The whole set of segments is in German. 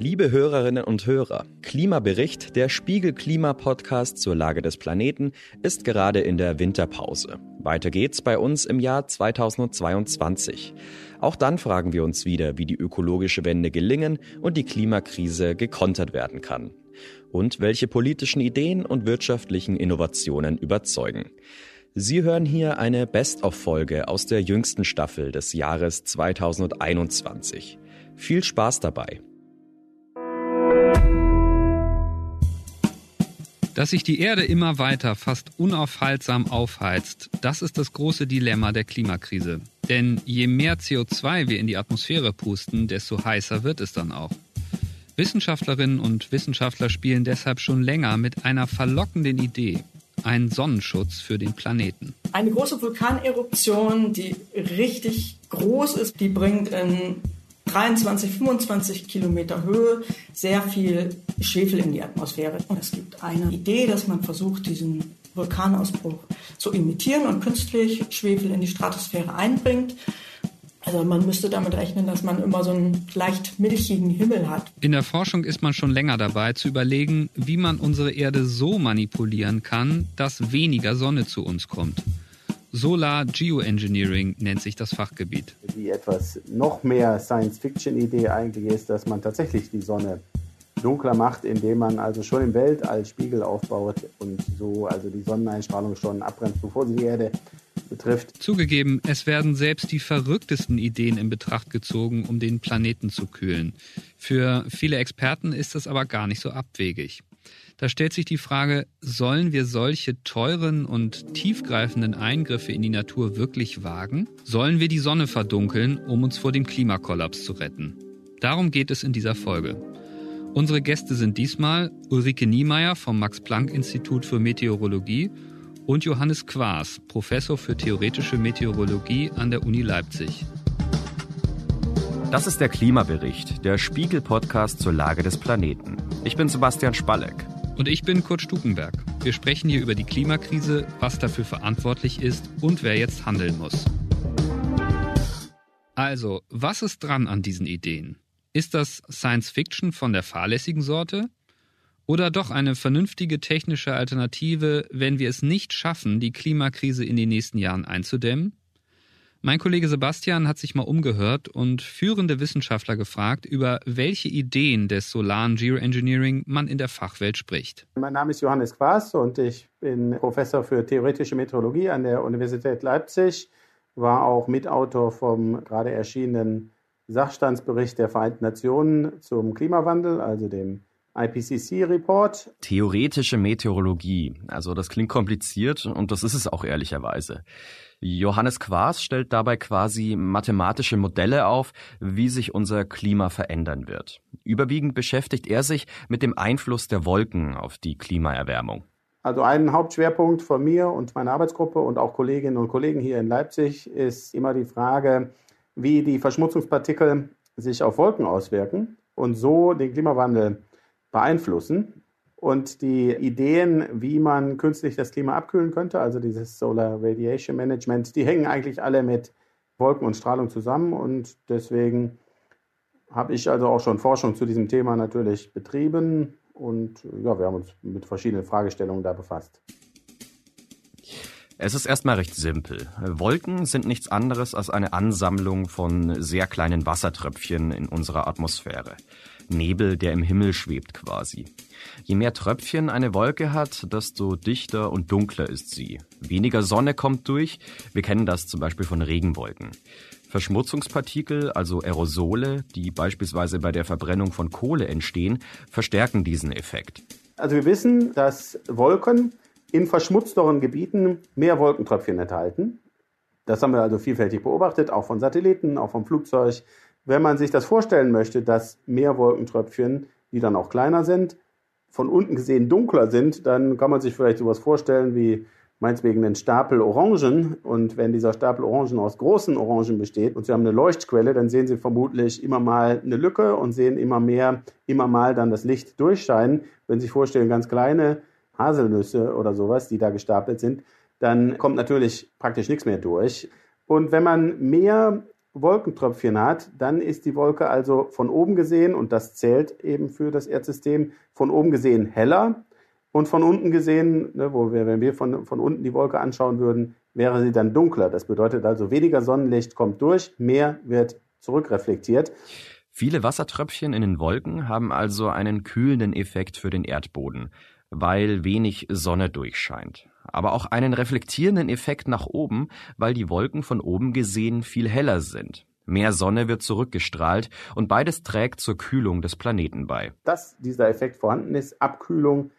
Liebe Hörerinnen und Hörer, Klimabericht, der Spiegel Klima Podcast zur Lage des Planeten, ist gerade in der Winterpause. Weiter geht's bei uns im Jahr 2022. Auch dann fragen wir uns wieder, wie die ökologische Wende gelingen und die Klimakrise gekontert werden kann. Und welche politischen Ideen und wirtschaftlichen Innovationen überzeugen. Sie hören hier eine Best-of-Folge aus der jüngsten Staffel des Jahres 2021. Viel Spaß dabei! Dass sich die Erde immer weiter fast unaufhaltsam aufheizt, das ist das große Dilemma der Klimakrise. Denn je mehr CO2 wir in die Atmosphäre pusten, desto heißer wird es dann auch. Wissenschaftlerinnen und Wissenschaftler spielen deshalb schon länger mit einer verlockenden Idee. Ein Sonnenschutz für den Planeten. Eine große Vulkaneruption, die richtig groß ist, die bringt in 23, 25 Kilometer Höhe sehr viel Schwefel in die Atmosphäre. Und es gibt eine Idee, dass man versucht, diesen Vulkanausbruch zu imitieren und künstlich Schwefel in die Stratosphäre einbringt. Also man müsste damit rechnen, dass man immer so einen leicht milchigen Himmel hat. In der Forschung ist man schon länger dabei zu überlegen, wie man unsere Erde so manipulieren kann, dass weniger Sonne zu uns kommt. Solar Geoengineering nennt sich das Fachgebiet. Die etwas noch mehr Science-Fiction-Idee eigentlich ist, dass man tatsächlich die Sonne dunkler macht, indem man also schon im Weltall Spiegel aufbaut und so also die Sonneneinstrahlung schon abbremst, bevor sie die Erde betrifft. Zugegeben, es werden selbst die verrücktesten Ideen in Betracht gezogen, um den Planeten zu kühlen. Für viele Experten ist das aber gar nicht so abwegig. Da stellt sich die Frage, sollen wir solche teuren und tiefgreifenden Eingriffe in die Natur wirklich wagen? Sollen wir die Sonne verdunkeln, um uns vor dem Klimakollaps zu retten? Darum geht es in dieser Folge. Unsere Gäste sind diesmal Ulrike Niemeyer vom Max-Planck-Institut für Meteorologie und Johannes Quaas, Professor für theoretische Meteorologie an der Uni Leipzig. Das ist der Klimabericht, der Spiegel-Podcast zur Lage des Planeten. Ich bin Sebastian Spalleck. Und ich bin Kurt Stukenberg. Wir sprechen hier über die Klimakrise, was dafür verantwortlich ist und wer jetzt handeln muss. Also, was ist dran an diesen Ideen? Ist das Science Fiction von der fahrlässigen Sorte? Oder doch eine vernünftige technische Alternative, wenn wir es nicht schaffen, die Klimakrise in den nächsten Jahren einzudämmen? Mein Kollege Sebastian hat sich mal umgehört und führende Wissenschaftler gefragt, über welche Ideen des solaren Geoengineering man in der Fachwelt spricht. Mein Name ist Johannes Quaas und ich bin Professor für theoretische Meteorologie an der Universität Leipzig, war auch Mitautor vom gerade erschienenen Sachstandsbericht der Vereinten Nationen zum Klimawandel, also dem IPCC-Report. Theoretische Meteorologie. Also das klingt kompliziert und das ist es auch ehrlicherweise. Johannes Quaas stellt dabei quasi mathematische Modelle auf, wie sich unser Klima verändern wird. Überwiegend beschäftigt er sich mit dem Einfluss der Wolken auf die Klimaerwärmung. Also ein Hauptschwerpunkt von mir und meiner Arbeitsgruppe und auch Kolleginnen und Kollegen hier in Leipzig ist immer die Frage, wie die Verschmutzungspartikel sich auf Wolken auswirken und so den Klimawandel beeinflussen. Und die Ideen, wie man künstlich das Klima abkühlen könnte, also dieses Solar Radiation Management, die hängen eigentlich alle mit Wolken und Strahlung zusammen. Und deswegen habe ich also auch schon Forschung zu diesem Thema natürlich betrieben. Und ja, wir haben uns mit verschiedenen Fragestellungen da befasst. Es ist erstmal recht simpel. Wolken sind nichts anderes als eine Ansammlung von sehr kleinen Wassertröpfchen in unserer Atmosphäre. Nebel, der im Himmel schwebt quasi. Je mehr Tröpfchen eine Wolke hat, desto dichter und dunkler ist sie. Weniger Sonne kommt durch. Wir kennen das zum Beispiel von Regenwolken. Verschmutzungspartikel, also Aerosole, die beispielsweise bei der Verbrennung von Kohle entstehen, verstärken diesen Effekt. Also wir wissen, dass Wolken in verschmutzteren Gebieten mehr Wolkentröpfchen enthalten. Das haben wir also vielfältig beobachtet, auch von Satelliten, auch vom Flugzeug. Wenn man sich das vorstellen möchte, dass mehr Wolkentröpfchen, die dann auch kleiner sind, von unten gesehen dunkler sind, dann kann man sich vielleicht sowas vorstellen wie meinetwegen einen Stapel Orangen. Und wenn dieser Stapel Orangen aus großen Orangen besteht und Sie haben eine Leuchtquelle, dann sehen Sie vermutlich immer mal eine Lücke und sehen immer mehr, immer mal dann das Licht durchscheinen. Wenn Sie sich vorstellen, ganz kleine Haselnüsse oder sowas, die da gestapelt sind, dann kommt natürlich praktisch nichts mehr durch. Und wenn man mehr Wolkentröpfchen hat, dann ist die Wolke also von oben gesehen, und das zählt eben für das Erdsystem, von oben gesehen heller und von unten gesehen, ne, wo wir, wenn wir von, von unten die Wolke anschauen würden, wäre sie dann dunkler. Das bedeutet also, weniger Sonnenlicht kommt durch, mehr wird zurückreflektiert. Viele Wassertröpfchen in den Wolken haben also einen kühlenden Effekt für den Erdboden, weil wenig Sonne durchscheint. Aber auch einen reflektierenden Effekt nach oben, weil die Wolken von oben gesehen viel heller sind. Mehr Sonne wird zurückgestrahlt und beides trägt zur Kühlung des Planeten bei. Dass dieser Effekt vorhanden ist, Abkühlung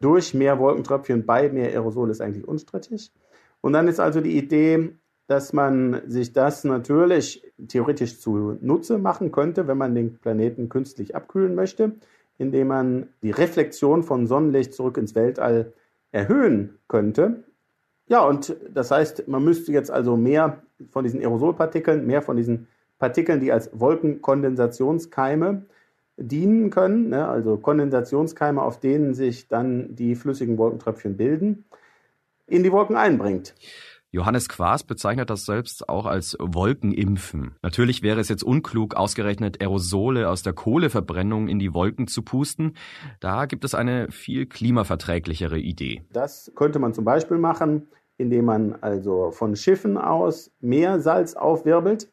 durch mehr Wolkentröpfchen bei mehr Aerosol ist eigentlich unstrittig. Und dann ist also die Idee, dass man sich das natürlich theoretisch zunutze machen könnte, wenn man den Planeten künstlich abkühlen möchte, indem man die Reflexion von Sonnenlicht zurück ins Weltall erhöhen könnte. Ja, und das heißt, man müsste jetzt also mehr von diesen Aerosolpartikeln, mehr von diesen Partikeln, die als Wolkenkondensationskeime dienen können, ne, also Kondensationskeime, auf denen sich dann die flüssigen Wolkentröpfchen bilden, in die Wolken einbringt. Johannes Quaas bezeichnet das selbst auch als Wolkenimpfen. Natürlich wäre es jetzt unklug, ausgerechnet Aerosole aus der Kohleverbrennung in die Wolken zu pusten. Da gibt es eine viel klimaverträglichere Idee. Das könnte man zum Beispiel machen, indem man also von Schiffen aus Meersalz aufwirbelt.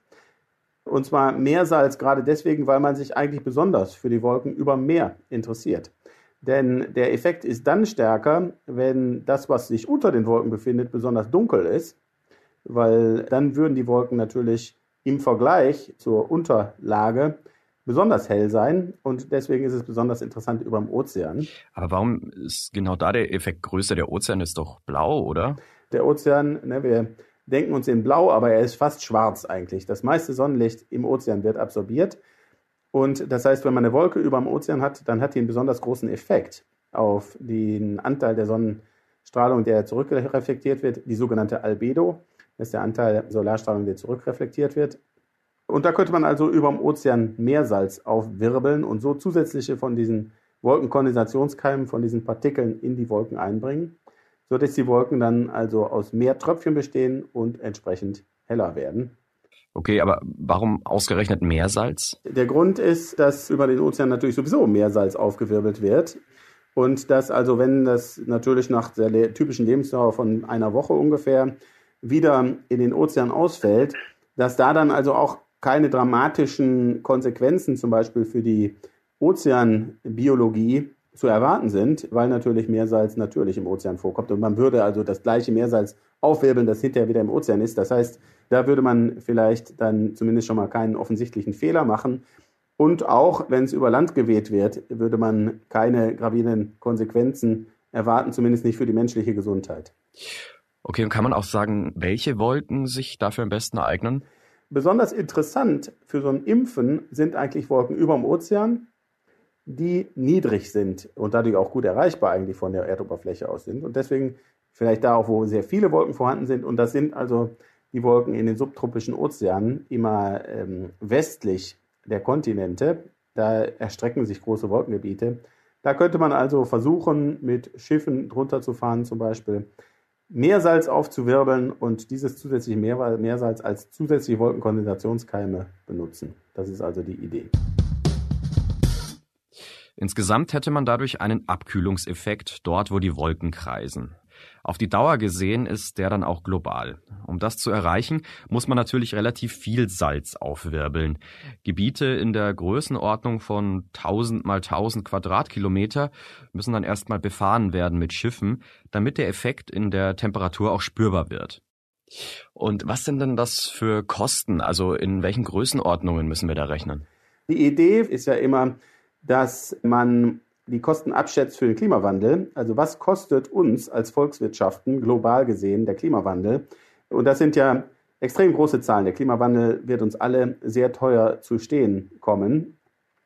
Und zwar Meersalz gerade deswegen, weil man sich eigentlich besonders für die Wolken über Meer interessiert. Denn der Effekt ist dann stärker, wenn das, was sich unter den Wolken befindet, besonders dunkel ist, weil dann würden die Wolken natürlich im Vergleich zur Unterlage besonders hell sein und deswegen ist es besonders interessant über dem Ozean. Aber warum ist genau da der Effekt größer? Der Ozean ist doch blau, oder? Der Ozean, ne, wir denken uns in blau, aber er ist fast schwarz eigentlich. Das meiste Sonnenlicht im Ozean wird absorbiert und das heißt, wenn man eine Wolke über dem Ozean hat, dann hat die einen besonders großen Effekt auf den Anteil der Sonnenstrahlung, der zurückreflektiert wird, die sogenannte Albedo. Das ist der Anteil Solarstrahlung, der zurückreflektiert wird. Und da könnte man also über dem Ozean Meersalz aufwirbeln und so zusätzliche von diesen Wolkenkondensationskeimen, von diesen Partikeln in die Wolken einbringen, sodass die Wolken dann also aus mehr Tröpfchen bestehen und entsprechend heller werden. Okay, aber warum ausgerechnet Meersalz? Der Grund ist, dass über den Ozean natürlich sowieso Meersalz aufgewirbelt wird. Und dass also, wenn das natürlich nach der typischen Lebensdauer von einer Woche ungefähr wieder in den Ozean ausfällt, dass da dann also auch keine dramatischen Konsequenzen zum Beispiel für die Ozeanbiologie zu erwarten sind, weil natürlich Meersalz natürlich im Ozean vorkommt. Und man würde also das gleiche Meersalz aufwirbeln, das hinterher wieder im Ozean ist. Das heißt, da würde man vielleicht dann zumindest schon mal keinen offensichtlichen Fehler machen. Und auch wenn es über Land geweht wird, würde man keine gravierenden Konsequenzen erwarten, zumindest nicht für die menschliche Gesundheit. Okay, und kann man auch sagen, welche Wolken sich dafür am besten eignen? Besonders interessant für so ein Impfen sind eigentlich Wolken über dem Ozean, die niedrig sind und dadurch auch gut erreichbar eigentlich von der Erdoberfläche aus sind. Und deswegen vielleicht da auch, wo sehr viele Wolken vorhanden sind. Und das sind also die Wolken in den subtropischen Ozeanen, immer ähm, westlich der Kontinente. Da erstrecken sich große Wolkengebiete. Da könnte man also versuchen, mit Schiffen drunter zu fahren, zum Beispiel Meersalz aufzuwirbeln und dieses zusätzliche Meersalz als zusätzliche Wolkenkondensationskeime benutzen. Das ist also die Idee. Insgesamt hätte man dadurch einen Abkühlungseffekt dort, wo die Wolken kreisen. Auf die Dauer gesehen ist der dann auch global. Um das zu erreichen, muss man natürlich relativ viel Salz aufwirbeln. Gebiete in der Größenordnung von 1000 mal 1000 Quadratkilometer müssen dann erstmal befahren werden mit Schiffen, damit der Effekt in der Temperatur auch spürbar wird. Und was sind denn das für Kosten? Also in welchen Größenordnungen müssen wir da rechnen? Die Idee ist ja immer, dass man die Kosten abschätzt für den Klimawandel. Also was kostet uns als Volkswirtschaften global gesehen der Klimawandel? Und das sind ja extrem große Zahlen. Der Klimawandel wird uns alle sehr teuer zu stehen kommen.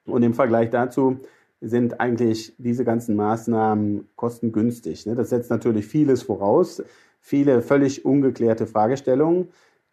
Und im Vergleich dazu sind eigentlich diese ganzen Maßnahmen kostengünstig. Ne? Das setzt natürlich vieles voraus, viele völlig ungeklärte Fragestellungen.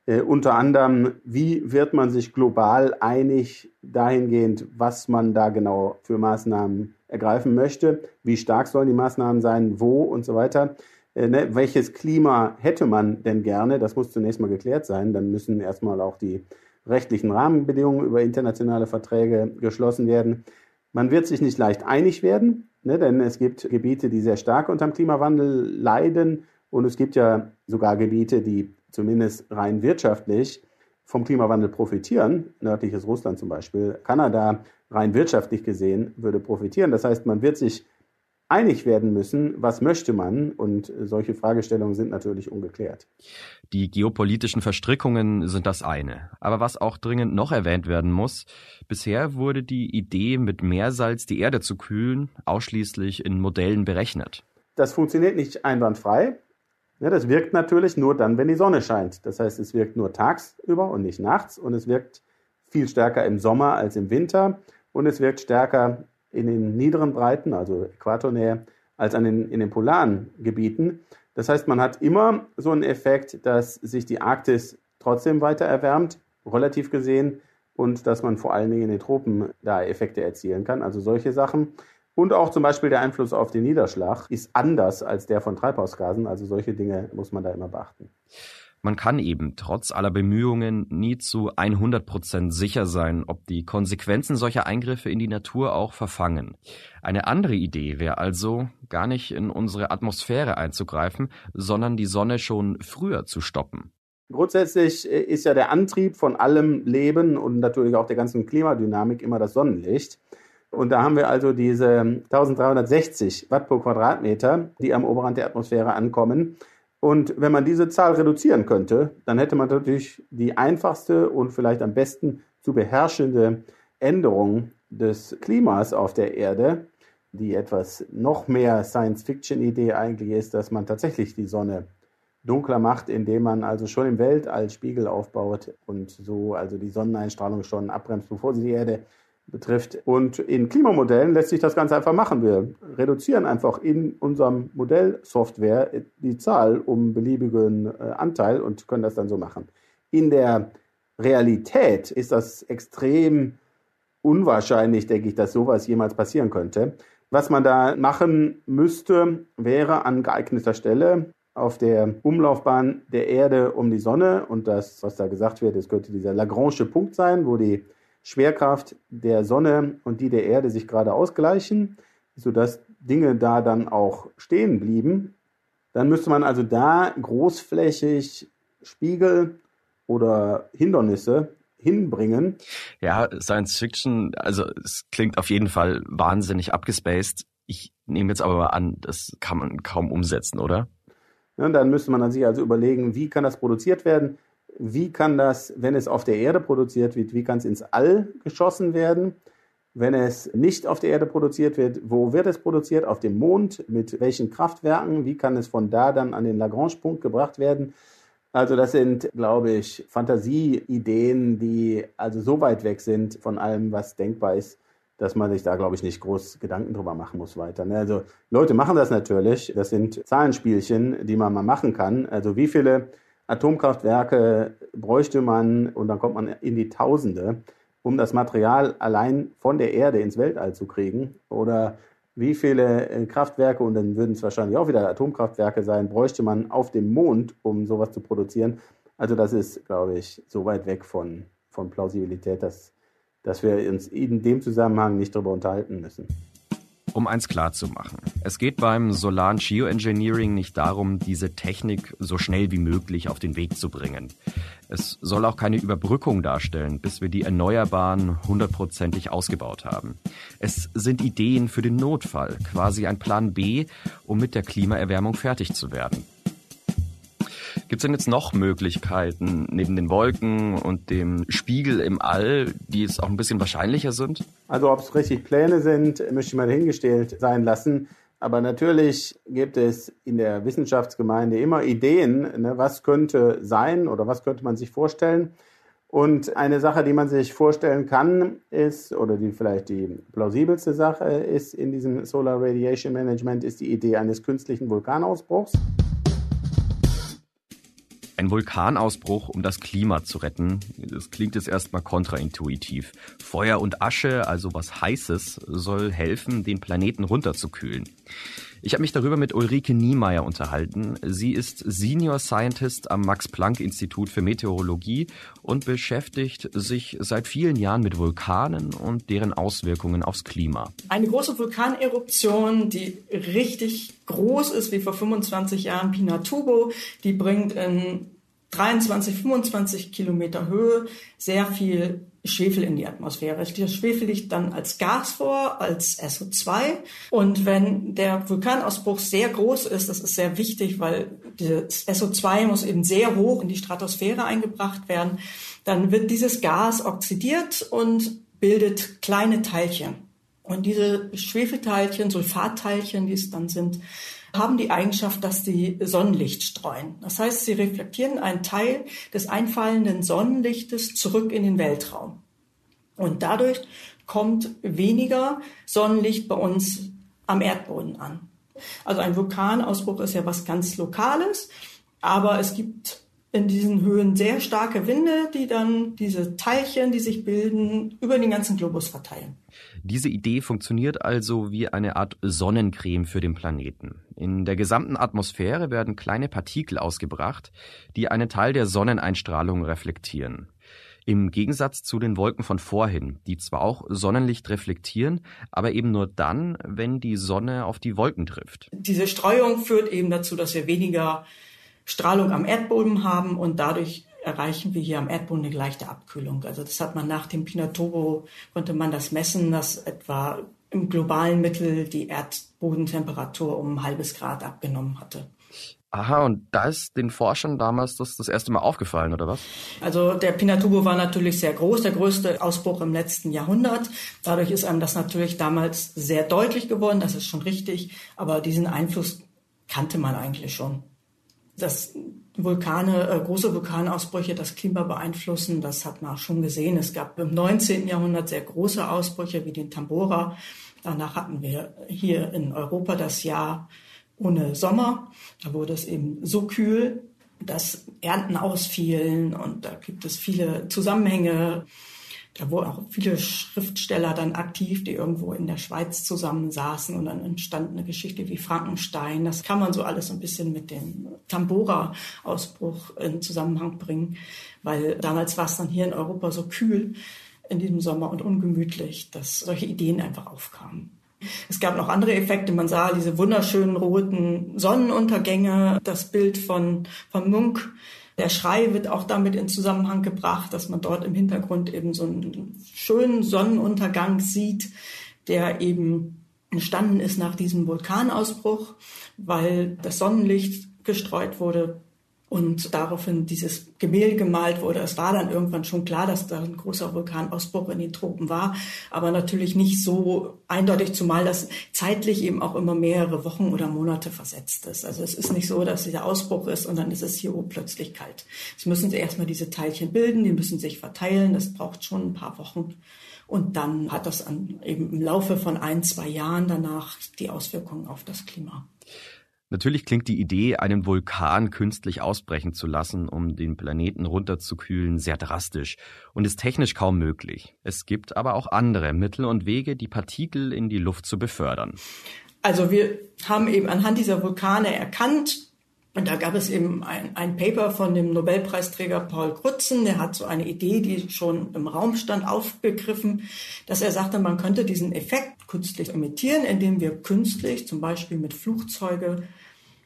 Äh, unter anderem, wie wird man sich global einig dahingehend, was man da genau für Maßnahmen ergreifen möchte, wie stark sollen die Maßnahmen sein, wo und so weiter. Äh, ne, welches Klima hätte man denn gerne? Das muss zunächst mal geklärt sein. Dann müssen erstmal auch die rechtlichen Rahmenbedingungen über internationale Verträge geschlossen werden. Man wird sich nicht leicht einig werden, ne, denn es gibt Gebiete, die sehr stark unter dem Klimawandel leiden und es gibt ja sogar Gebiete, die zumindest rein wirtschaftlich vom Klimawandel profitieren. Nördliches Russland zum Beispiel, Kanada rein wirtschaftlich gesehen würde profitieren. Das heißt, man wird sich einig werden müssen, was möchte man? Und solche Fragestellungen sind natürlich ungeklärt. Die geopolitischen Verstrickungen sind das eine. Aber was auch dringend noch erwähnt werden muss, bisher wurde die Idee, mit Meersalz die Erde zu kühlen, ausschließlich in Modellen berechnet. Das funktioniert nicht einwandfrei. Ja, das wirkt natürlich nur dann, wenn die Sonne scheint. Das heißt, es wirkt nur tagsüber und nicht nachts und es wirkt viel stärker im Sommer als im Winter und es wirkt stärker in den niederen Breiten, also Äquatornähe, als an den, in den polaren Gebieten. Das heißt, man hat immer so einen Effekt, dass sich die Arktis trotzdem weiter erwärmt, relativ gesehen, und dass man vor allen Dingen in den Tropen da Effekte erzielen kann. Also solche Sachen. Und auch zum Beispiel der Einfluss auf den Niederschlag ist anders als der von Treibhausgasen. Also solche Dinge muss man da immer beachten. Man kann eben trotz aller Bemühungen nie zu 100 Prozent sicher sein, ob die Konsequenzen solcher Eingriffe in die Natur auch verfangen. Eine andere Idee wäre also, gar nicht in unsere Atmosphäre einzugreifen, sondern die Sonne schon früher zu stoppen. Grundsätzlich äh, ist ja der Antrieb von allem Leben und natürlich auch der ganzen Klimadynamik immer das Sonnenlicht. Und da haben wir also diese 1360 Watt pro Quadratmeter, die am Oberrand der Atmosphäre ankommen. Und wenn man diese Zahl reduzieren könnte, dann hätte man natürlich die einfachste und vielleicht am besten zu beherrschende Änderung des Klimas auf der Erde, die etwas noch mehr Science-Fiction-Idee eigentlich ist, dass man tatsächlich die Sonne dunkler macht, indem man also schon im Weltall Spiegel aufbaut und so also die Sonneneinstrahlung schon abbremst, bevor sie die Erde betrifft. Und in Klimamodellen lässt sich das ganz einfach machen. Wir reduzieren einfach in unserem Modellsoftware die Zahl um beliebigen äh, Anteil und können das dann so machen. In der Realität ist das extrem unwahrscheinlich, denke ich, dass sowas jemals passieren könnte. Was man da machen müsste, wäre an geeigneter Stelle auf der Umlaufbahn der Erde um die Sonne und das, was da gesagt wird, es könnte dieser Lagrange Punkt sein, wo die Schwerkraft der Sonne und die der Erde sich gerade ausgleichen, sodass Dinge da dann auch stehen blieben. Dann müsste man also da großflächig Spiegel oder Hindernisse hinbringen. Ja, Science Fiction, also es klingt auf jeden Fall wahnsinnig abgespaced. Ich nehme jetzt aber mal an, das kann man kaum umsetzen, oder? Ja, dann müsste man sich also überlegen, wie kann das produziert werden? Wie kann das, wenn es auf der Erde produziert wird, wie kann es ins All geschossen werden? Wenn es nicht auf der Erde produziert wird, wo wird es produziert? Auf dem Mond? Mit welchen Kraftwerken? Wie kann es von da dann an den Lagrange-Punkt gebracht werden? Also das sind, glaube ich, Fantasieideen, die also so weit weg sind von allem, was denkbar ist, dass man sich da, glaube ich, nicht groß Gedanken drüber machen muss weiter. Ne? Also Leute machen das natürlich. Das sind Zahlenspielchen, die man mal machen kann. Also wie viele Atomkraftwerke bräuchte man, und dann kommt man in die Tausende, um das Material allein von der Erde ins Weltall zu kriegen? Oder wie viele äh, Kraftwerke, und dann würden es wahrscheinlich auch wieder Atomkraftwerke sein, bräuchte man auf dem Mond, um sowas zu produzieren? Also das ist, glaube ich, so weit weg von, von Plausibilität, dass, dass wir uns in dem Zusammenhang nicht darüber unterhalten müssen. Um eins klarzumachen. Es geht beim Solar Geoengineering nicht darum, diese Technik so schnell wie möglich auf den Weg zu bringen. Es soll auch keine Überbrückung darstellen, bis wir die Erneuerbaren hundertprozentig ausgebaut haben. Es sind Ideen für den Notfall, quasi ein Plan B, um mit der Klimaerwärmung fertig zu werden. Gibt es denn jetzt noch Möglichkeiten neben den Wolken und dem Spiegel im All, die jetzt auch ein bisschen wahrscheinlicher sind? Also ob es richtig Pläne sind, möchte ich mal dahingestellt sein lassen. Aber natürlich gibt es in der Wissenschaftsgemeinde immer Ideen, ne, was könnte sein oder was könnte man sich vorstellen. Und eine Sache, die man sich vorstellen kann, ist, oder die vielleicht die plausibelste Sache ist in diesem Solar Radiation Management, ist die Idee eines künstlichen Vulkanausbruchs. Ein Vulkanausbruch, um das Klima zu retten. Das klingt jetzt erstmal kontraintuitiv. Feuer und Asche, also was Heißes, soll helfen, den Planeten runterzukühlen. Ich habe mich darüber mit Ulrike Niemeyer unterhalten. Sie ist Senior Scientist am Max-Planck-Institut für Meteorologie und beschäftigt sich seit vielen Jahren mit Vulkanen und deren Auswirkungen aufs Klima. Eine große Vulkaneruption, die richtig groß ist, wie vor 25 Jahren Pinatubo, die bringt in 23, 25 Kilometer Höhe sehr viel Schwefel in die Atmosphäre. Das Schwefel liegt dann als Gas vor, als SO2. Und wenn der Vulkanausbruch sehr groß ist, das ist sehr wichtig, weil das SO2 muss eben sehr hoch in die Stratosphäre eingebracht werden, dann wird dieses Gas oxidiert und bildet kleine Teilchen. Und diese Schwefelteilchen, Sulfatteilchen, die es dann sind, haben die Eigenschaft, dass sie Sonnenlicht streuen. Das heißt, sie reflektieren einen Teil des einfallenden Sonnenlichtes zurück in den Weltraum. Und dadurch kommt weniger Sonnenlicht bei uns am Erdboden an. Also ein Vulkanausbruch ist ja was ganz Lokales, aber es gibt in diesen Höhen sehr starke Winde, die dann diese Teilchen, die sich bilden, über den ganzen Globus verteilen. Diese Idee funktioniert also wie eine Art Sonnencreme für den Planeten. In der gesamten Atmosphäre werden kleine Partikel ausgebracht, die einen Teil der Sonneneinstrahlung reflektieren. Im Gegensatz zu den Wolken von vorhin, die zwar auch Sonnenlicht reflektieren, aber eben nur dann, wenn die Sonne auf die Wolken trifft. Diese Streuung führt eben dazu, dass wir weniger Strahlung am Erdboden haben und dadurch erreichen wir hier am Erdboden eine leichte Abkühlung. Also das hat man nach dem Pinatubo, konnte man das messen, dass etwa im globalen Mittel die Erdbodentemperatur um ein halbes Grad abgenommen hatte. Aha, und da ist den Forschern damals das das erste Mal aufgefallen, oder was? Also der Pinatubo war natürlich sehr groß, der größte Ausbruch im letzten Jahrhundert. Dadurch ist einem das natürlich damals sehr deutlich geworden, das ist schon richtig, aber diesen Einfluss kannte man eigentlich schon dass Vulkane, äh, große Vulkanausbrüche das Klima beeinflussen, das hat man auch schon gesehen. Es gab im 19. Jahrhundert sehr große Ausbrüche wie den Tambora. Danach hatten wir hier in Europa das Jahr ohne Sommer. Da wurde es eben so kühl, dass Ernten ausfielen und da gibt es viele Zusammenhänge da wurden auch viele Schriftsteller dann aktiv, die irgendwo in der Schweiz zusammensaßen und dann entstand eine Geschichte wie Frankenstein. Das kann man so alles ein bisschen mit dem Tambora-Ausbruch in Zusammenhang bringen, weil damals war es dann hier in Europa so kühl in diesem Sommer und ungemütlich, dass solche Ideen einfach aufkamen. Es gab noch andere Effekte. Man sah diese wunderschönen roten Sonnenuntergänge, das Bild von, von Munch der Schrei wird auch damit in Zusammenhang gebracht, dass man dort im Hintergrund eben so einen schönen Sonnenuntergang sieht, der eben entstanden ist nach diesem Vulkanausbruch, weil das Sonnenlicht gestreut wurde und daraufhin dieses Gemälde gemalt wurde. Es war dann irgendwann schon klar, dass da ein großer Vulkanausbruch in den Tropen war, aber natürlich nicht so eindeutig, zumal das zeitlich eben auch immer mehrere Wochen oder Monate versetzt ist. Also es ist nicht so, dass dieser Ausbruch ist und dann ist es hier oben plötzlich kalt. Es müssen sie erstmal diese Teilchen bilden, die müssen sich verteilen, das braucht schon ein paar Wochen. Und dann hat das an, eben im Laufe von ein, zwei Jahren danach die Auswirkungen auf das Klima. Natürlich klingt die Idee, einen Vulkan künstlich ausbrechen zu lassen, um den Planeten runterzukühlen, sehr drastisch und ist technisch kaum möglich. Es gibt aber auch andere Mittel und Wege, die Partikel in die Luft zu befördern. Also wir haben eben anhand dieser Vulkane erkannt, und da gab es eben ein, ein Paper von dem Nobelpreisträger Paul Krutzen, der hat so eine Idee, die schon im Raum stand, aufgegriffen, dass er sagte, man könnte diesen Effekt künstlich imitieren, indem wir künstlich, zum Beispiel mit Flugzeuge,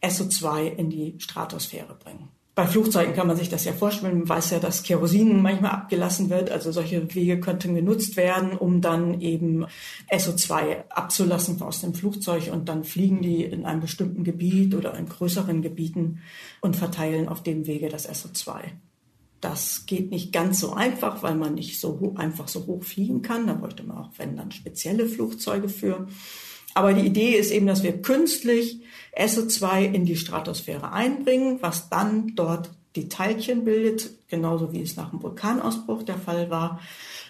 SO2 in die Stratosphäre bringen. Bei Flugzeugen kann man sich das ja vorstellen. Man weiß ja, dass Kerosin manchmal abgelassen wird. Also solche Wege könnten genutzt werden, um dann eben SO2 abzulassen aus dem Flugzeug. Und dann fliegen die in einem bestimmten Gebiet oder in größeren Gebieten und verteilen auf dem Wege das SO2. Das geht nicht ganz so einfach, weil man nicht so einfach so hoch fliegen kann. Da bräuchte man auch, wenn dann spezielle Flugzeuge für. Aber die Idee ist eben, dass wir künstlich SO2 in die Stratosphäre einbringen, was dann dort die Teilchen bildet, genauso wie es nach dem Vulkanausbruch der Fall war,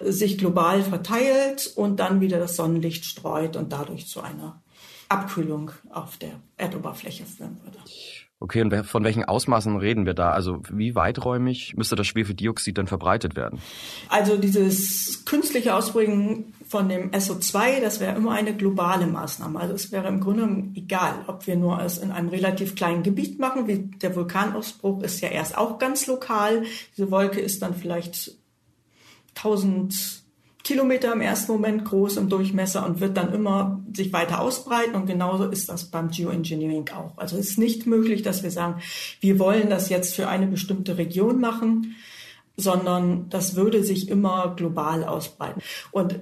sich global verteilt und dann wieder das Sonnenlicht streut und dadurch zu einer Abkühlung auf der Erdoberfläche führen würde. Okay, und von welchen Ausmaßen reden wir da? Also wie weiträumig müsste das Schwefeldioxid dann verbreitet werden? Also dieses künstliche Ausbringen von dem SO2, das wäre immer eine globale Maßnahme. Also es wäre im Grunde egal, ob wir nur es in einem relativ kleinen Gebiet machen, wie der Vulkanausbruch ist ja erst auch ganz lokal. Diese Wolke ist dann vielleicht 1000 Kilometer im ersten Moment groß im Durchmesser und wird dann immer sich weiter ausbreiten. Und genauso ist das beim Geoengineering auch. Also es ist nicht möglich, dass wir sagen, wir wollen das jetzt für eine bestimmte Region machen, sondern das würde sich immer global ausbreiten. Und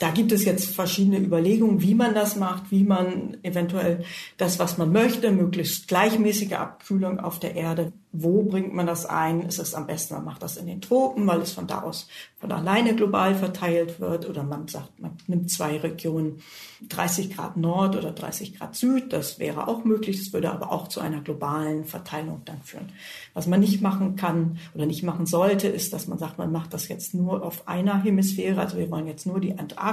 da gibt es jetzt verschiedene Überlegungen, wie man das macht, wie man eventuell das, was man möchte, möglichst gleichmäßige Abkühlung auf der Erde, wo bringt man das ein? Ist es am besten, man macht das in den Tropen, weil es von da aus von alleine global verteilt wird? Oder man sagt, man nimmt zwei Regionen, 30 Grad Nord oder 30 Grad Süd. Das wäre auch möglich. Das würde aber auch zu einer globalen Verteilung dann führen. Was man nicht machen kann oder nicht machen sollte, ist, dass man sagt, man macht das jetzt nur auf einer Hemisphäre. Also wir wollen jetzt nur die Antarktis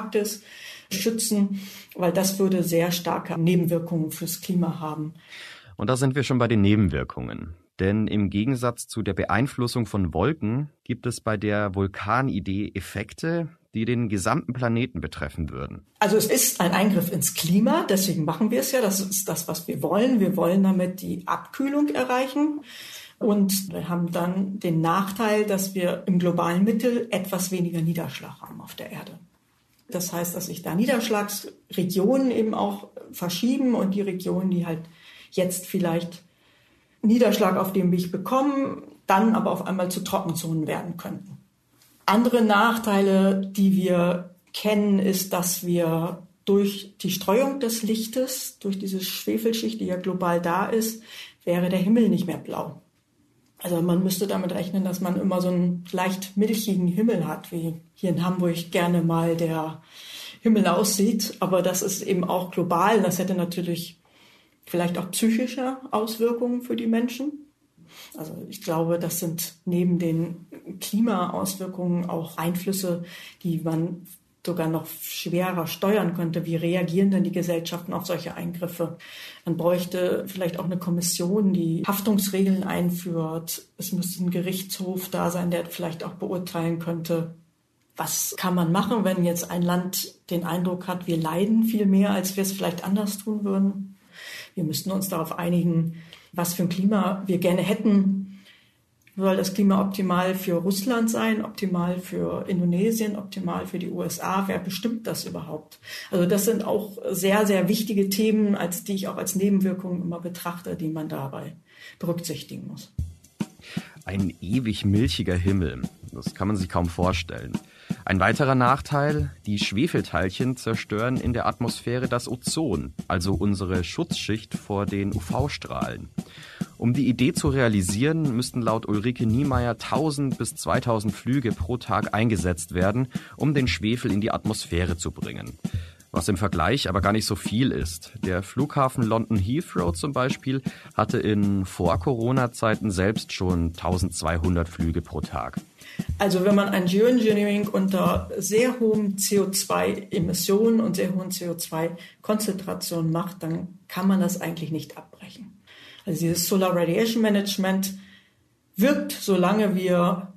schützen, weil das würde sehr starke Nebenwirkungen fürs Klima haben. Und da sind wir schon bei den Nebenwirkungen. Denn im Gegensatz zu der Beeinflussung von Wolken gibt es bei der Vulkanidee Effekte, die den gesamten Planeten betreffen würden. Also es ist ein Eingriff ins Klima, deswegen machen wir es ja. Das ist das, was wir wollen. Wir wollen damit die Abkühlung erreichen. Und wir haben dann den Nachteil, dass wir im globalen Mittel etwas weniger Niederschlag haben auf der Erde. Das heißt, dass sich da Niederschlagsregionen eben auch verschieben und die Regionen, die halt jetzt vielleicht Niederschlag auf dem Weg bekommen, dann aber auf einmal zu Trockenzonen werden könnten. Andere Nachteile, die wir kennen, ist, dass wir durch die Streuung des Lichtes, durch diese Schwefelschicht, die ja global da ist, wäre der Himmel nicht mehr blau. Also man müsste damit rechnen, dass man immer so einen leicht milchigen Himmel hat, wie hier in Hamburg gerne mal der Himmel aussieht. Aber das ist eben auch global. Das hätte natürlich vielleicht auch psychische Auswirkungen für die Menschen. Also ich glaube, das sind neben den Klimaauswirkungen auch Einflüsse, die man sogar noch schwerer steuern könnte. Wie reagieren denn die Gesellschaften auf solche Eingriffe? Man bräuchte vielleicht auch eine Kommission, die Haftungsregeln einführt. Es müsste ein Gerichtshof da sein, der vielleicht auch beurteilen könnte, was kann man machen, wenn jetzt ein Land den Eindruck hat, wir leiden viel mehr, als wir es vielleicht anders tun würden. Wir müssten uns darauf einigen, was für ein Klima wir gerne hätten. Soll das Klima optimal für Russland sein, optimal für Indonesien, optimal für die USA? Wer bestimmt das überhaupt? Also das sind auch sehr, sehr wichtige Themen, als die ich auch als Nebenwirkungen immer betrachte, die man dabei berücksichtigen muss. Ein ewig milchiger Himmel. Das kann man sich kaum vorstellen. Ein weiterer Nachteil, die Schwefelteilchen zerstören in der Atmosphäre das Ozon, also unsere Schutzschicht vor den UV-Strahlen. Um die Idee zu realisieren, müssten laut Ulrike Niemeyer 1000 bis 2000 Flüge pro Tag eingesetzt werden, um den Schwefel in die Atmosphäre zu bringen. Was im Vergleich aber gar nicht so viel ist. Der Flughafen London Heathrow zum Beispiel hatte in Vor-Corona-Zeiten selbst schon 1200 Flüge pro Tag. Also wenn man ein Geoengineering unter sehr hohen CO2-Emissionen und sehr hohen CO2-Konzentrationen macht, dann kann man das eigentlich nicht abbrechen. Also dieses Solar Radiation Management wirkt, solange wir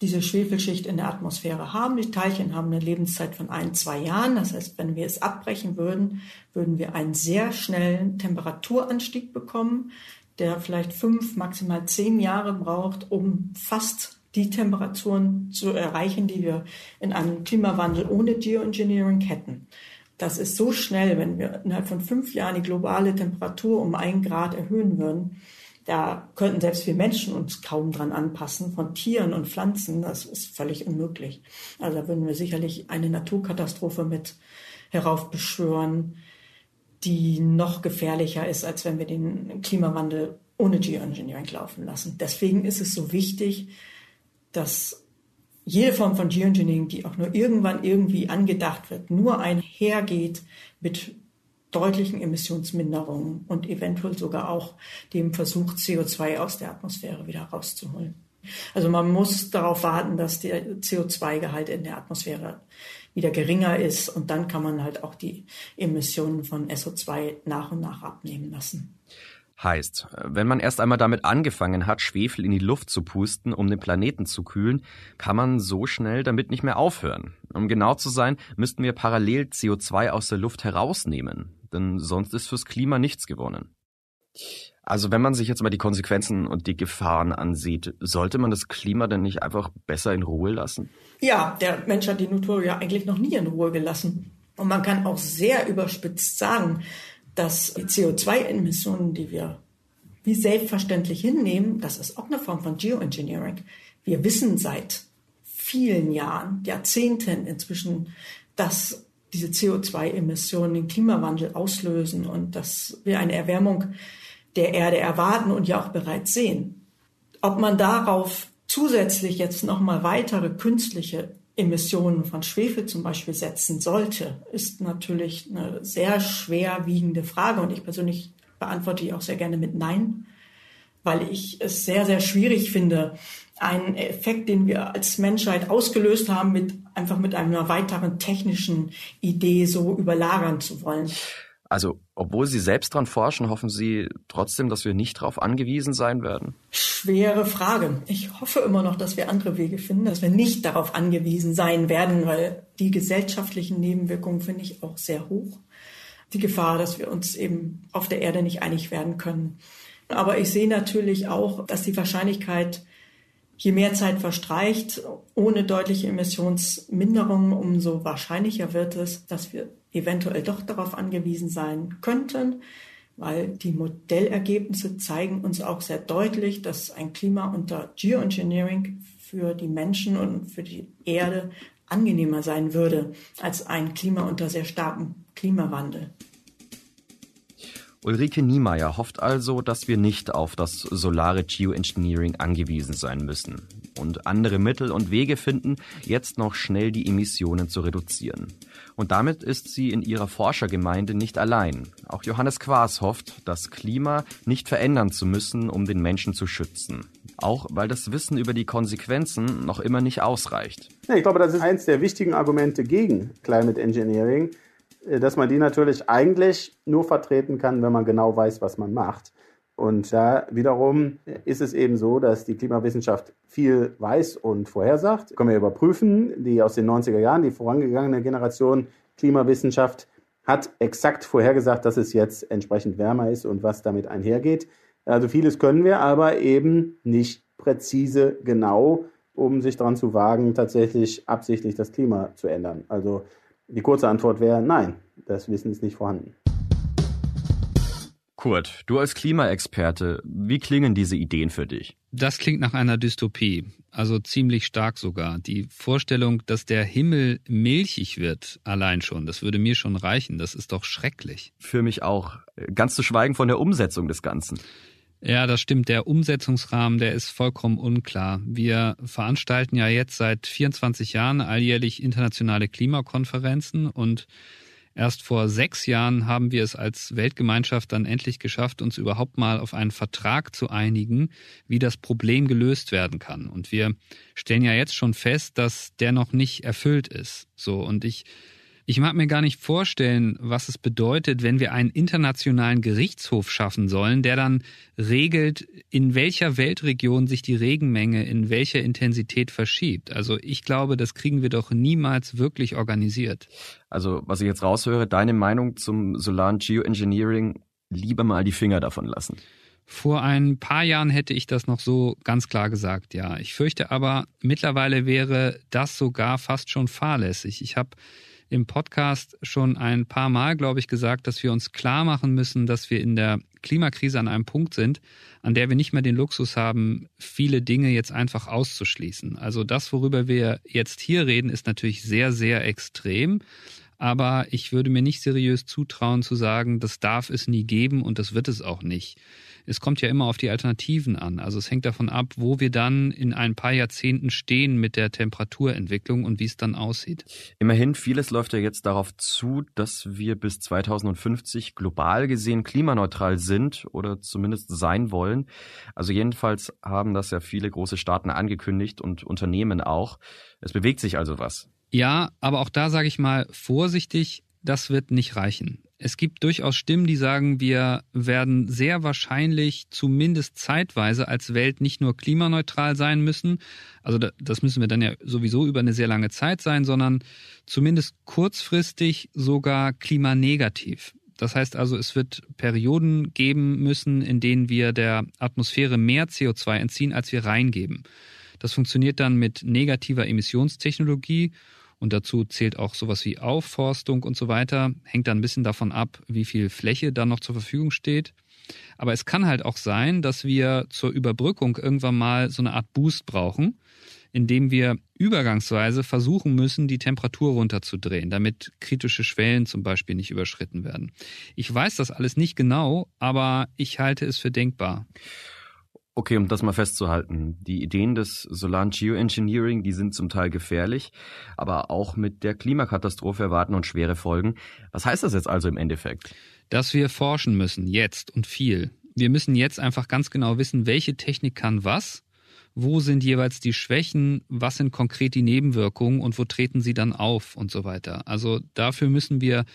diese Schwefelschicht in der Atmosphäre haben. Die Teilchen haben eine Lebenszeit von ein, zwei Jahren. Das heißt, wenn wir es abbrechen würden, würden wir einen sehr schnellen Temperaturanstieg bekommen, der vielleicht fünf, maximal zehn Jahre braucht, um fast die Temperaturen zu erreichen, die wir in einem Klimawandel ohne Geoengineering hätten. Das ist so schnell, wenn wir innerhalb von fünf Jahren die globale Temperatur um ein Grad erhöhen würden. Da könnten selbst wir Menschen uns kaum dran anpassen. Von Tieren und Pflanzen, das ist völlig unmöglich. Also da würden wir sicherlich eine Naturkatastrophe mit heraufbeschwören, die noch gefährlicher ist, als wenn wir den Klimawandel ohne Geoengineering laufen lassen. Deswegen ist es so wichtig, dass jede Form von Geoengineering, die auch nur irgendwann irgendwie angedacht wird, nur einhergeht mit deutlichen Emissionsminderungen und eventuell sogar auch dem Versuch, CO2 aus der Atmosphäre wieder rauszuholen. Also man muss darauf warten, dass der CO2-Gehalt in der Atmosphäre wieder geringer ist und dann kann man halt auch die Emissionen von SO2 nach und nach abnehmen lassen. Heißt, wenn man erst einmal damit angefangen hat, Schwefel in die Luft zu pusten, um den Planeten zu kühlen, kann man so schnell damit nicht mehr aufhören. Um genau zu sein, müssten wir parallel CO2 aus der Luft herausnehmen, denn sonst ist fürs Klima nichts gewonnen. Also wenn man sich jetzt mal die Konsequenzen und die Gefahren ansieht, sollte man das Klima denn nicht einfach besser in Ruhe lassen? Ja, der Mensch hat die Natur ja eigentlich noch nie in Ruhe gelassen. Und man kann auch sehr überspitzt sagen, dass die CO2-Emissionen, die wir wie selbstverständlich hinnehmen, das ist auch eine Form von Geoengineering. Wir wissen seit vielen Jahren, Jahrzehnten inzwischen, dass diese CO2-Emissionen den Klimawandel auslösen und dass wir eine Erwärmung der Erde erwarten und ja auch bereits sehen. Ob man darauf zusätzlich jetzt nochmal weitere künstliche Emissionen von Schwefel zum Beispiel setzen sollte, ist natürlich eine sehr schwerwiegende Frage und ich persönlich beantworte die auch sehr gerne mit Nein, weil ich es sehr, sehr schwierig finde, einen Effekt, den wir als Menschheit ausgelöst haben, mit einfach mit einer weiteren technischen Idee so überlagern zu wollen. Also, obwohl Sie selbst dran forschen, hoffen Sie trotzdem, dass wir nicht darauf angewiesen sein werden? Schwere Frage. Ich hoffe immer noch, dass wir andere Wege finden, dass wir nicht darauf angewiesen sein werden, weil die gesellschaftlichen Nebenwirkungen finde ich auch sehr hoch. Die Gefahr, dass wir uns eben auf der Erde nicht einig werden können. Aber ich sehe natürlich auch, dass die Wahrscheinlichkeit, je mehr Zeit verstreicht, ohne deutliche Emissionsminderung, umso wahrscheinlicher wird es, dass wir eventuell doch darauf angewiesen sein könnten, weil die Modellergebnisse zeigen uns auch sehr deutlich, dass ein Klima unter Geoengineering für die Menschen und für die Erde angenehmer sein würde als ein Klima unter sehr starkem Klimawandel. Ulrike Niemeyer hofft also, dass wir nicht auf das solare Geoengineering angewiesen sein müssen und andere Mittel und Wege finden, jetzt noch schnell die Emissionen zu reduzieren. Und damit ist sie in ihrer Forschergemeinde nicht allein. Auch Johannes Quaas hofft, das Klima nicht verändern zu müssen, um den Menschen zu schützen. Auch weil das Wissen über die Konsequenzen noch immer nicht ausreicht. Ich glaube, das ist eines der wichtigen Argumente gegen Climate Engineering dass man die natürlich eigentlich nur vertreten kann, wenn man genau weiß, was man macht. Und da wiederum ist es eben so, dass die Klimawissenschaft viel weiß und vorhersagt. Können wir überprüfen. Die aus den 90er Jahren, die vorangegangene Generation Klimawissenschaft hat exakt vorhergesagt, dass es jetzt entsprechend wärmer ist und was damit einhergeht. Also vieles können wir, aber eben nicht präzise genau, um sich daran zu wagen, tatsächlich absichtlich das Klima zu ändern. Also die kurze Antwort wäre nein, das Wissen ist nicht vorhanden. Kurt, du als Klimaexperte, wie klingen diese Ideen für dich? Das klingt nach einer Dystopie, also ziemlich stark sogar. Die Vorstellung, dass der Himmel milchig wird, allein schon, das würde mir schon reichen. Das ist doch schrecklich. Für mich auch. Ganz zu schweigen von der Umsetzung des Ganzen. Ja, das stimmt. Der Umsetzungsrahmen, der ist vollkommen unklar. Wir veranstalten ja jetzt seit 24 Jahren alljährlich internationale Klimakonferenzen und erst vor sechs Jahren haben wir es als Weltgemeinschaft dann endlich geschafft, uns überhaupt mal auf einen Vertrag zu einigen, wie das Problem gelöst werden kann. Und wir stellen ja jetzt schon fest, dass der noch nicht erfüllt ist. So. Und ich ich mag mir gar nicht vorstellen, was es bedeutet, wenn wir einen internationalen Gerichtshof schaffen sollen, der dann regelt, in welcher Weltregion sich die Regenmenge in welcher Intensität verschiebt. Also ich glaube, das kriegen wir doch niemals wirklich organisiert. Also was ich jetzt raushöre, deine Meinung zum solaren Geoengineering, lieber mal die Finger davon lassen. Vor ein paar Jahren hätte ich das noch so ganz klar gesagt, ja. Ich fürchte aber, mittlerweile wäre das sogar fast schon fahrlässig. Ich habe im Podcast schon ein paar Mal, glaube ich, gesagt, dass wir uns klar machen müssen, dass wir in der Klimakrise an einem Punkt sind, an der wir nicht mehr den Luxus haben, viele Dinge jetzt einfach auszuschließen. Also das, worüber wir jetzt hier reden, ist natürlich sehr, sehr extrem. Aber ich würde mir nicht seriös zutrauen zu sagen, das darf es nie geben und das wird es auch nicht es kommt ja immer auf die Alternativen an. Also es hängt davon ab, wo wir dann in ein paar Jahrzehnten stehen mit der Temperaturentwicklung und wie es dann aussieht. Immerhin, vieles läuft ja jetzt darauf zu, dass wir bis 2050 global gesehen klimaneutral sind oder zumindest sein wollen. Also jedenfalls haben das ja viele große Staaten angekündigt und Unternehmen auch. Es bewegt sich also was. Ja, aber auch da sage ich mal vorsichtig, das wird nicht reichen. Es gibt durchaus Stimmen, die sagen, wir werden sehr wahrscheinlich zumindest zeitweise als Welt nicht nur klimaneutral sein müssen, also das müssen wir dann ja sowieso über eine sehr lange Zeit sein, sondern zumindest kurzfristig sogar klimanegativ. Das heißt also, es wird Perioden geben müssen, in denen wir der Atmosphäre mehr CO2 entziehen, als wir reingeben. Das funktioniert dann mit negativer Emissionstechnologie und dazu zählt auch sowas wie Aufforstung und so weiter. Hängt dann ein bisschen davon ab, wie viel Fläche dann noch zur Verfügung steht. Aber es kann halt auch sein, dass wir zur Überbrückung irgendwann mal so eine Art Boost brauchen, indem wir übergangsweise versuchen müssen, die Temperatur runterzudrehen, damit kritische Schwellen zum Beispiel nicht überschritten werden. Ich weiß das alles nicht genau, aber ich halte es für denkbar. Okay, um das mal festzuhalten, die Ideen des Solaren Geoengineering, die sind zum Teil gefährlich, aber auch mit der Klimakatastrophe erwarten und schwere Folgen. Was heißt das jetzt also im Endeffekt? Dass wir forschen müssen, jetzt und viel. Wir müssen jetzt einfach ganz genau wissen, welche Technik kann was, wo sind jeweils die Schwächen, was sind konkret die Nebenwirkungen und wo treten sie dann auf und so weiter. Also dafür müssen wir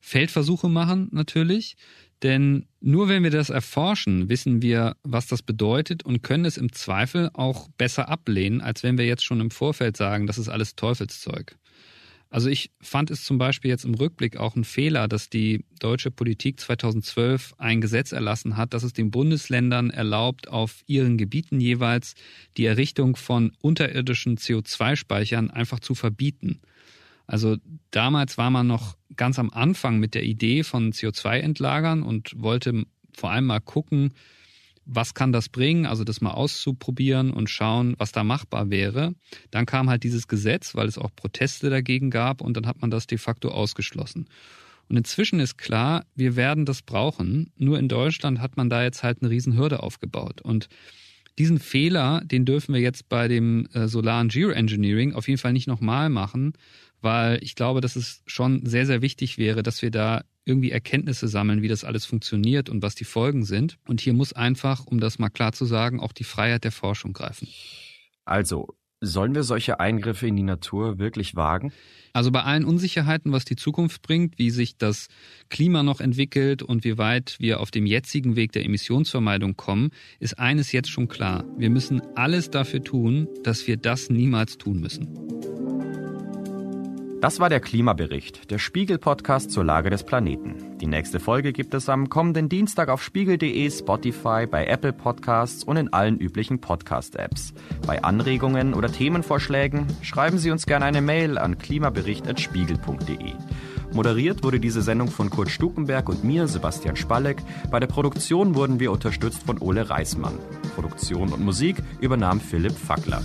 Feldversuche machen natürlich. Denn nur wenn wir das erforschen, wissen wir, was das bedeutet und können es im Zweifel auch besser ablehnen, als wenn wir jetzt schon im Vorfeld sagen, das ist alles Teufelszeug. Also ich fand es zum Beispiel jetzt im Rückblick auch ein Fehler, dass die deutsche Politik 2012 ein Gesetz erlassen hat, das es den Bundesländern erlaubt, auf ihren Gebieten jeweils die Errichtung von unterirdischen CO2-Speichern einfach zu verbieten. Also damals war man noch ganz am Anfang mit der Idee von CO2-Entlagern und wollte vor allem mal gucken, was kann das bringen, also das mal auszuprobieren und schauen, was da machbar wäre. Dann kam halt dieses Gesetz, weil es auch Proteste dagegen gab und dann hat man das de facto ausgeschlossen. Und inzwischen ist klar, wir werden das brauchen. Nur in Deutschland hat man da jetzt halt eine Riesenhürde aufgebaut. Und diesen Fehler, den dürfen wir jetzt bei dem äh, solaren Geoengineering auf jeden Fall nicht nochmal machen, weil ich glaube, dass es schon sehr, sehr wichtig wäre, dass wir da irgendwie Erkenntnisse sammeln, wie das alles funktioniert und was die Folgen sind. Und hier muss einfach, um das mal klar zu sagen, auch die Freiheit der Forschung greifen. Also, sollen wir solche Eingriffe in die Natur wirklich wagen? Also bei allen Unsicherheiten, was die Zukunft bringt, wie sich das Klima noch entwickelt und wie weit wir auf dem jetzigen Weg der Emissionsvermeidung kommen, ist eines jetzt schon klar. Wir müssen alles dafür tun, dass wir das niemals tun müssen. Das war der Klimabericht, der Spiegel-Podcast zur Lage des Planeten. Die nächste Folge gibt es am kommenden Dienstag auf spiegel.de, Spotify, bei Apple Podcasts und in allen üblichen Podcast-Apps. Bei Anregungen oder Themenvorschlägen schreiben Sie uns gerne eine Mail an klimabericht.spiegel.de. Moderiert wurde diese Sendung von Kurt Stukenberg und mir, Sebastian Spalleck. Bei der Produktion wurden wir unterstützt von Ole Reismann. Produktion und Musik übernahm Philipp Fackler.